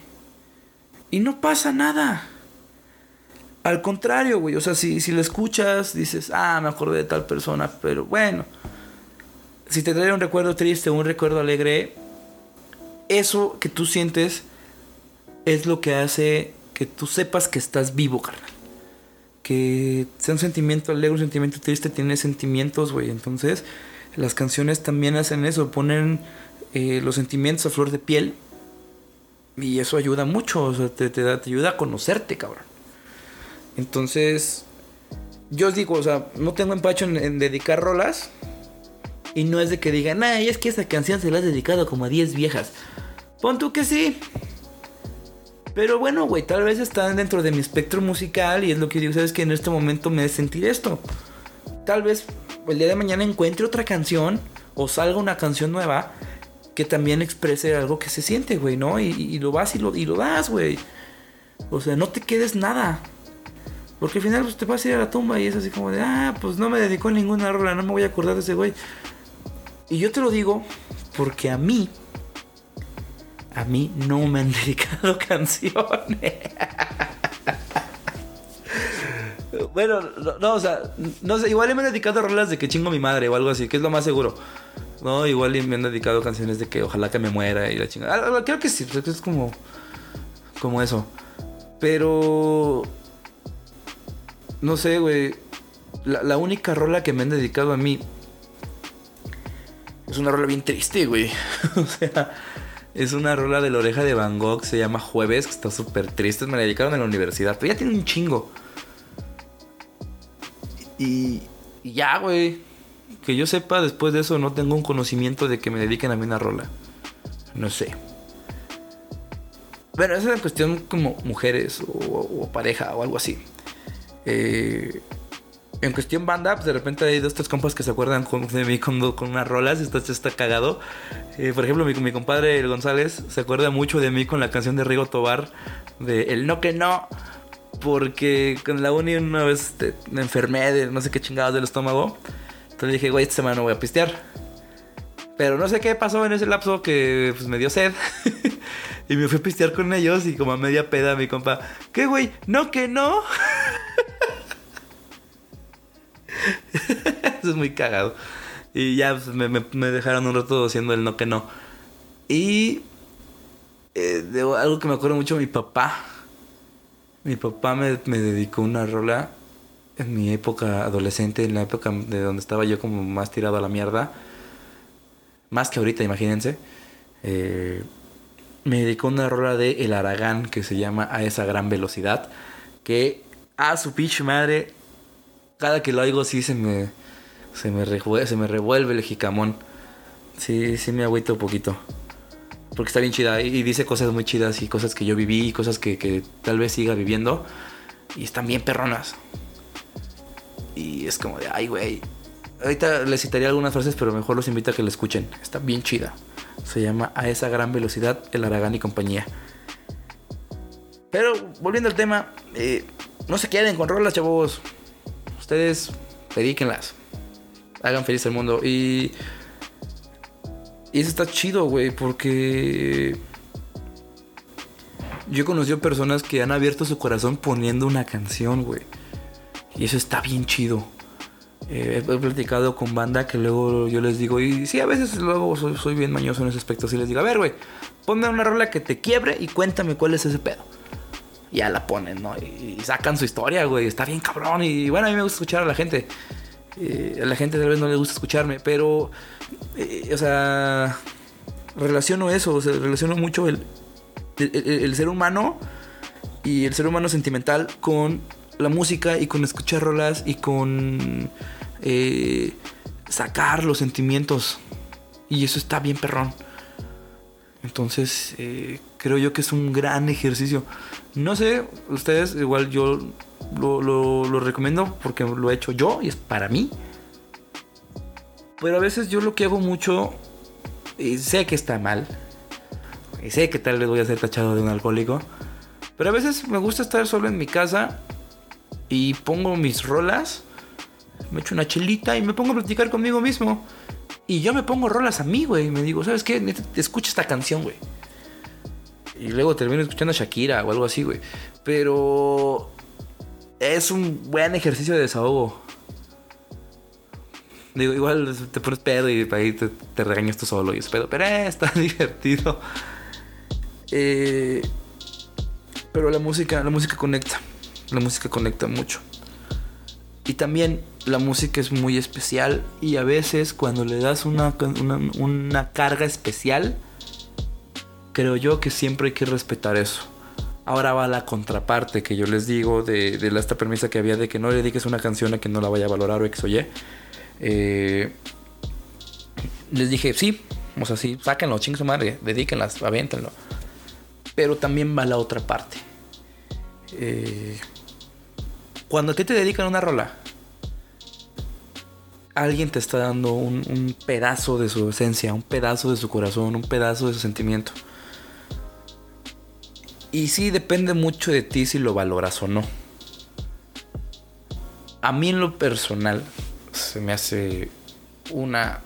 S1: Y no pasa nada. Al contrario, güey. O sea, si, si la escuchas, dices, ah, me acordé de tal persona. Pero bueno. Si te trae un recuerdo triste o un recuerdo alegre, eso que tú sientes es lo que hace que tú sepas que estás vivo, carnal. Que sea un sentimiento alegre, un sentimiento triste, tiene sentimientos, güey. Entonces, las canciones también hacen eso, ponen eh, los sentimientos a flor de piel. Y eso ayuda mucho, o sea, te, te, ayuda a conocerte, cabrón. Entonces, yo os digo, o sea, no tengo empacho en, dedicar rolas. Y no es de que digan, ay, es que esa canción se la has dedicado como a 10 viejas. Pon tú que sí. Pero bueno, güey, tal vez están dentro de mi espectro musical y es lo que digo, sabes que en este momento me de sentir esto. Tal vez el día de mañana encuentre otra canción o salga una canción nueva que también exprese algo que se siente, güey, ¿no? Y, lo vas y lo, das, güey. O sea, no te quedes nada. Porque al final pues, te vas a ir a la tumba y es así como de, ah, pues no me dedicó ninguna rola, no me voy a acordar de ese güey. Y yo te lo digo porque a mí, a mí no me han dedicado canciones. bueno, no, o sea, no sé, igual me han dedicado rolas de que chingo mi madre o algo así, que es lo más seguro. No, igual me han dedicado canciones de que ojalá que me muera y la chingada. Creo que sí, pues, es como. Como eso. Pero. No sé, güey. La, única rola que me han dedicado a mí. Es una rola bien triste, güey. o sea. Es una rola de la oreja de Van Gogh. Se llama Jueves. Que está súper triste. Me la dedicaron en la universidad. Pero ya tiene un chingo. Y. Y ya, güey que yo sepa, después de eso no tengo un conocimiento de que me dediquen a mí una rola. No sé. Bueno, esa es una cuestión como mujeres o, pareja o algo así. Eh, en cuestión banda, pues de repente hay dos, tres compas que se acuerdan de mí con, unas rolas. Esto está cagado. Eh, por ejemplo, mi, compadre González se acuerda mucho de mí con la canción de Rigo Tobar de El No Que No. Porque con la uni una vez me enfermé de no sé qué chingados del estómago. Entonces dije, güey, esta semana voy a pistear. Pero no sé qué pasó en ese lapso que pues, me dio sed. y me fui a pistear con ellos y como a media peda mi compa, ¿qué güey? No, que no. Eso es muy cagado. Y ya pues, me, dejaron un rato haciendo el no que no. Y eh, algo que me acuerdo mucho, mi papá. Mi papá me, dedicó una rola en mi época adolescente, en la época de donde estaba yo como más tirado a la mierda, más que ahorita, imagínense, eh, me dedicó una rola de El Aragán que se llama A esa gran velocidad, que a su pitch madre, cada que lo oigo sí se me, se me, revuelve, se me revuelve el jicamón. Sí, sí me agüito un poquito. Porque está bien chida y dice cosas muy chidas y cosas que yo viví y cosas que, que tal vez siga viviendo. Y están bien perronas. Y es como de, ay, güey. Ahorita les citaría algunas frases, pero mejor los invito a que la escuchen. Está bien chida. Se llama A esa gran velocidad, el Aragán y compañía. Pero volviendo al tema, eh, no se queden con rolas, chavos. Ustedes dedíquenlas. Hagan feliz al mundo. Y. Y eso está chido, güey, porque. Yo he conocido personas que han abierto su corazón poniendo una canción, güey. Y eso está bien chido. Eh, he platicado con banda que luego yo les digo, y sí, a veces luego soy, soy bien mañoso en ese aspecto. Así les digo, a ver, güey, ponme una rola que te quiebre y cuéntame cuál es ese pedo. Y ya la ponen, ¿no? Y, sacan su historia, güey. Está bien cabrón. Y bueno, a mí me gusta escuchar a la gente. Eh, a la gente tal vez no le gusta escucharme, pero, eh, o sea, relaciono eso, o sea, relaciono mucho el, el, el- el ser humano y el ser humano sentimental con la música y con escuchar rolas y con eh, sacar los sentimientos. Y eso está bien perrón. Entonces, eh, creo yo que es un gran ejercicio. No sé, ustedes, igual yo lo, lo- recomiendo porque lo he hecho yo y es para mí. Pero a veces yo lo que hago mucho, y sé que está mal, y sé que tal vez voy a ser tachado de un alcohólico, pero a veces me gusta estar solo en mi casa y pongo mis rolas, me echo una chelita y me pongo a platicar conmigo mismo. Y yo me pongo rolas a mí, güey. Y me digo, ¿sabes qué? Escucha esta canción, güey. Y luego termino escuchando a Shakira o algo así, güey. Pero es un buen ejercicio de desahogo. Digo, igual te pones pedo y ahí te, regañas tú solo y es pedo. Pero eh, está divertido. Eh, pero la música, la música conecta. La música conecta mucho. Y también la música es muy especial y a veces cuando le das una, una carga especial, creo yo que siempre hay que respetar eso. Ahora va la contraparte que yo les digo de, de esta premisa que había de que no le dediques una canción a que no la vaya a valorar o X o Y. Eh, les dije, sí, o sea, sí, sáquenlo, ching su madre, dedíquenlas, avéntenlo. Pero también va la otra parte. Eh, cuando a ti te dedican una rola, alguien te está dando un pedazo de su esencia, un pedazo de su corazón, un pedazo de su sentimiento. Y sí depende mucho de ti si lo valoras o no. A mí en lo personal se me hace una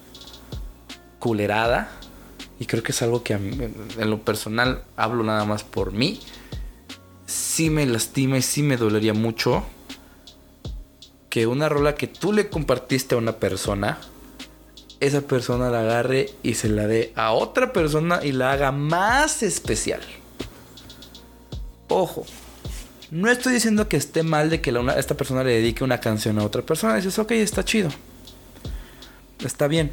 S1: culerada. Y creo que es algo que en lo personal hablo nada más por mí. Sí me lastima y sí me dolería mucho que una rola que tú le compartiste a una persona, esa persona la agarre y se la dé a otra persona y la haga más especial. Ojo, no estoy diciendo que esté mal de que esta persona le dedique una canción a otra persona. Dices, ok, está chido. Está bien.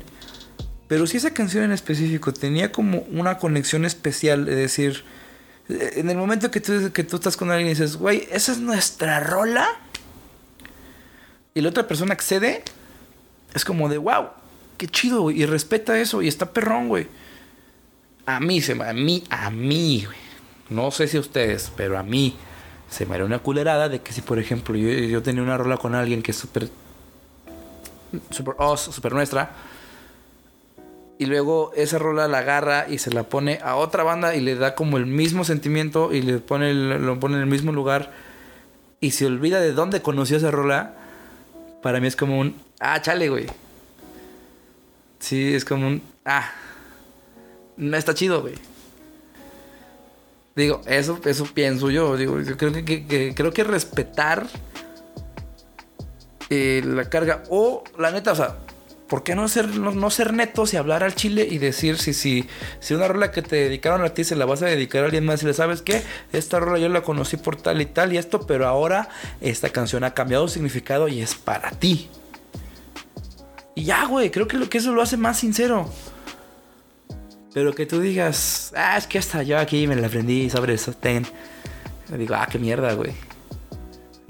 S1: Pero si esa canción en específico tenía como una conexión especial, es decir, eh, en el momento que tú, que tú estás con alguien y dices, güey, esa es nuestra rola. Y la otra persona accede, es como de, wow, qué chido. Y respeta eso y está perrón, güey. A mí, se a mí, a mí, güey. No sé si a ustedes, pero a mí se me haría una culerada de que si, por ejemplo, yo, yo tenía una rola con alguien que es súper, súper os, súper nuestra. Y luego esa rola la agarra y se la pone a otra banda y le da como el mismo sentimiento y le pone el- lo pone en el mismo lugar. Y se olvida de dónde conoció esa rola. Para mí es como un. Ah, chale, güey. Sí, es como un. Ah. No está chido, güey. Digo, eso, eso pienso yo. Digo, yo creo que, que- que- creo que respetar eh, la carga. O la neta, o sea, ¿por qué no ser, no, no ser netos y hablar al chile y decir si, si, si una rola que te dedicaron a ti se la vas a dedicar a alguien más y le sabes qué? Esta rola yo la conocí por tal y tal y esto, pero ahora esta canción ha cambiado su significado y es para ti. Y ya, güey, creo que, que eso lo hace más sincero. Pero que tú digas, ah, es que hasta yo aquí me la aprendí sobre eso, digo, ah, qué mierda, güey.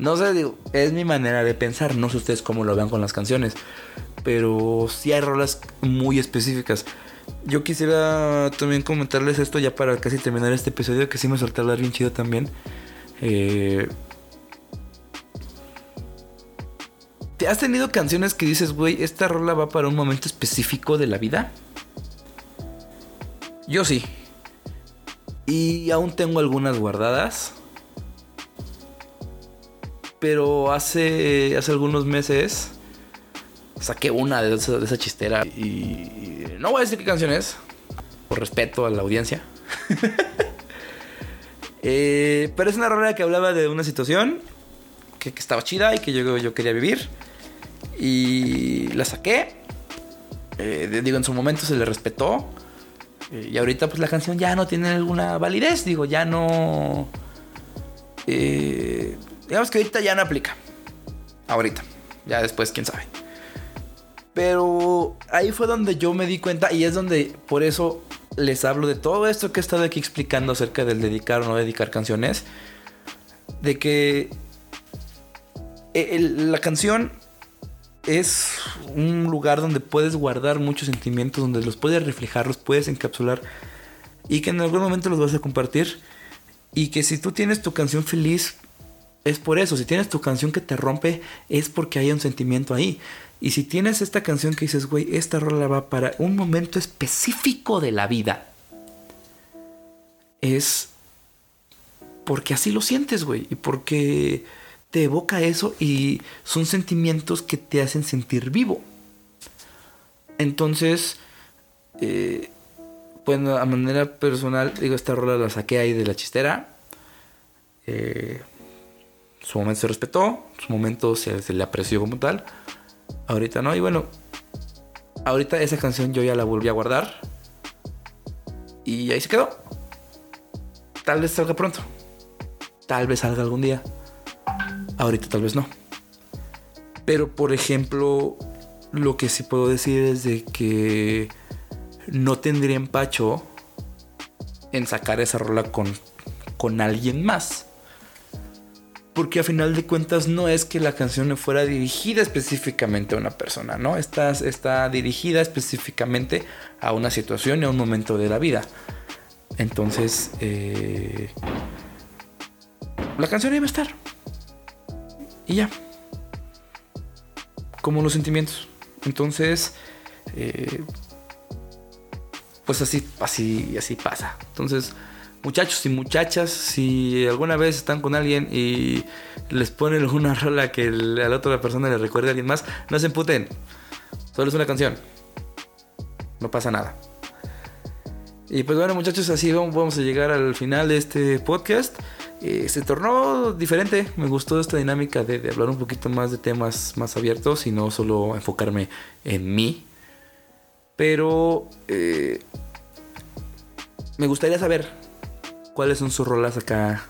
S1: No sé, digo, es mi manera de pensar. No sé ustedes cómo lo vean con las canciones. Pero sí hay rolas muy específicas. Yo quisiera también comentarles esto ya para casi terminar este episodio. Que sí me solté hablar bien chido también. Eh, ¿Te has tenido canciones que dices, güey, esta rola va para un momento específico de la vida? Yo sí. Y aún tengo algunas guardadas. Pero hace, hace algunos meses saqué una de esa, chistera y no voy a decir qué canción es, por respeto a la audiencia. Eh, pero es una rola que hablaba de una situación que, que estaba chida y que yo, yo quería vivir. Y la saqué. Eh, digo, en su momento se le respetó. Eh, y ahorita pues la canción ya no tiene alguna validez. Digo, ya no... Eh, digamos que ahorita ya no aplica. Ahorita. Ya después, quién sabe. Pero ahí fue donde yo me di cuenta y es donde por eso les hablo de todo esto que he estado aquí explicando acerca del dedicar o no dedicar canciones. De que eh, la canción es un lugar donde puedes guardar muchos sentimientos, donde los puedes reflejar, los puedes encapsular y que en algún momento los vas a compartir. Y que si tú tienes tu canción feliz, es por eso. Si tienes tu canción que te rompe, es porque hay un sentimiento ahí. Y si tienes esta canción que dices, güey, esta rola va para un momento específico de la vida, es porque así lo sientes, güey. Y porque te evoca eso y son sentimientos que te hacen sentir vivo. Entonces, eh, bueno, a manera personal, digo, esta rola la saqué ahí de la chistera. Eh, su momento se respetó, su momento se, se le apreció como tal. Ahorita no, y bueno, ahorita esa canción yo ya la volví a guardar. Y ahí se quedó. Tal vez salga pronto. Tal vez salga algún día. Ahorita tal vez no. Pero por ejemplo, lo que sí puedo decir es de que no tendría empacho en sacar esa rola con, con alguien más. Porque a final de cuentas no es que la canción fuera dirigida específicamente a una persona, ¿no? Está, está dirigida específicamente a una situación y a un momento de la vida. Entonces, eh, la canción iba a estar. Y ya. Como los sentimientos. Entonces, eh, pues así, así, así pasa. Entonces, muchachos y muchachas, si alguna vez están con alguien y les ponen alguna rola que a la otra persona le recuerde a alguien más, no se emputen. Solo es una canción. No pasa nada. Y pues bueno, muchachos, así vamos vamos a llegar al final de este podcast. Eh, se tornó diferente. Me gustó esta dinámica de, hablar un poquito más de temas más abiertos y no solo enfocarme en mí. Pero eh, me gustaría saber cuáles son sus rolas acá.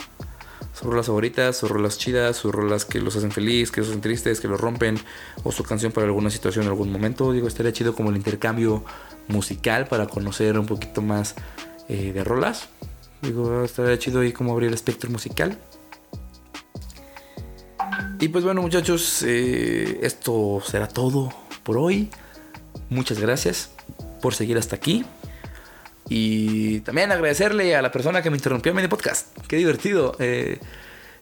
S1: Sus rolas favoritas, sus rolas chidas, sus rolas que los hacen feliz, que los hacen tristes, que los rompen, o su canción para alguna situación algún momento. Digo, estaría chido como el intercambio musical para conocer un poquito más eh, de rolas. Digo, estaría chido ahí como abrir el espectro musical. Y pues bueno, muchachos, eh, esto será todo por hoy. Muchas gracias por seguir hasta aquí. Y también agradecerle a la persona que me interrumpió en mi podcast. Qué divertido. Eh,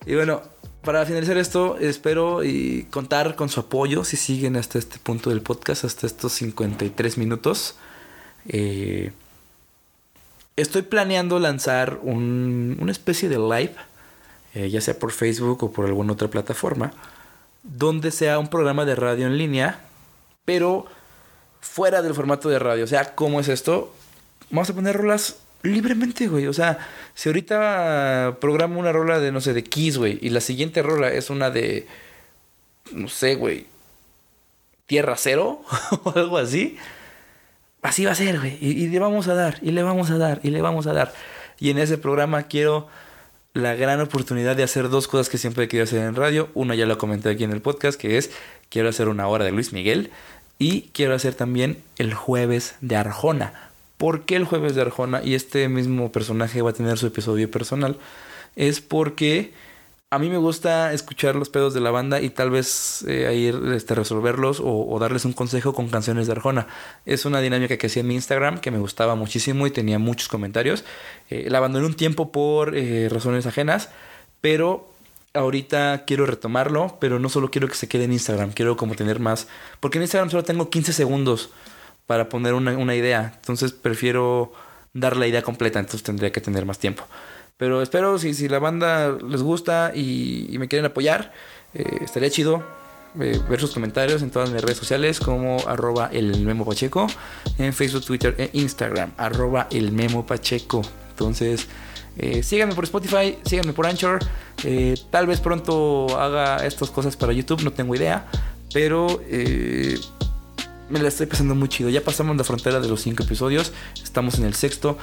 S1: y bueno, para finalizar esto, espero y contar con su apoyo si siguen hasta este punto del podcast, hasta estos 53 minutos. Eh, estoy planeando lanzar un- una especie de live, eh, ya sea por Facebook o por alguna otra plataforma, donde sea un programa de radio en línea, pero fuera del formato de radio. O sea, ¿cómo es esto? Vamos a poner rolas libremente, güey. O sea, si ahorita programo una rola de, no sé, de Kiss, güey, y la siguiente rola es una de, no sé, güey, Tierra Cero o algo así, así va a ser, güey. Y, le vamos a dar, y le vamos a dar, y le vamos a dar. Y en ese programa quiero la gran oportunidad de hacer dos cosas que siempre he querido hacer en radio. Una ya la comenté aquí en el podcast, que es quiero hacer una hora de Luis Miguel y quiero hacer también el jueves de Arjona. ¿Por qué el jueves de Arjona? Y este mismo personaje va a tener su episodio personal. Es porque a mí me gusta escuchar los pedos de la banda y tal vez eh, ahí este, resolverlos o, darles un consejo con canciones de Arjona. Es una dinámica que hacía en mi Instagram que me gustaba muchísimo y tenía muchos comentarios. Eh, la abandoné un tiempo por eh, razones ajenas, pero ahorita quiero retomarlo, pero no solo quiero que se quede en Instagram, quiero como tener más, porque en Instagram solo tengo 15 segundos para poner una, una idea, entonces prefiero dar la idea completa, entonces tendría que tener más tiempo. Pero espero si, si la banda les gusta y, me quieren apoyar, eh, estaría chido eh, ver sus comentarios en todas mis redes sociales como arroba el memo pacheco, en Facebook, Twitter e Instagram, arroba el memo pacheco. Entonces, eh, síganme por Spotify, síganme por Anchor. Tal vez pronto haga estas cosas para YouTube, no tengo idea. Pero me la estoy pasando muy chido. Ya pasamos la frontera de los 5 episodios. Estamos en el sexto.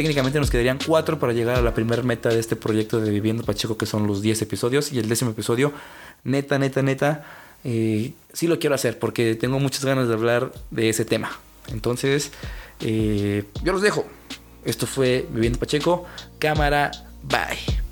S1: Técnicamente nos quedarían 4 para llegar a la primera meta de este proyecto de Viviendo Pacheco, que son los 10 episodios. Y el décimo episodio, neta, neta, neta, eh, sí lo quiero hacer porque tengo muchas ganas de hablar de ese tema. Entonces, eh, yo los dejo. Esto fue Viviendo Pacheco. Cámara, bye.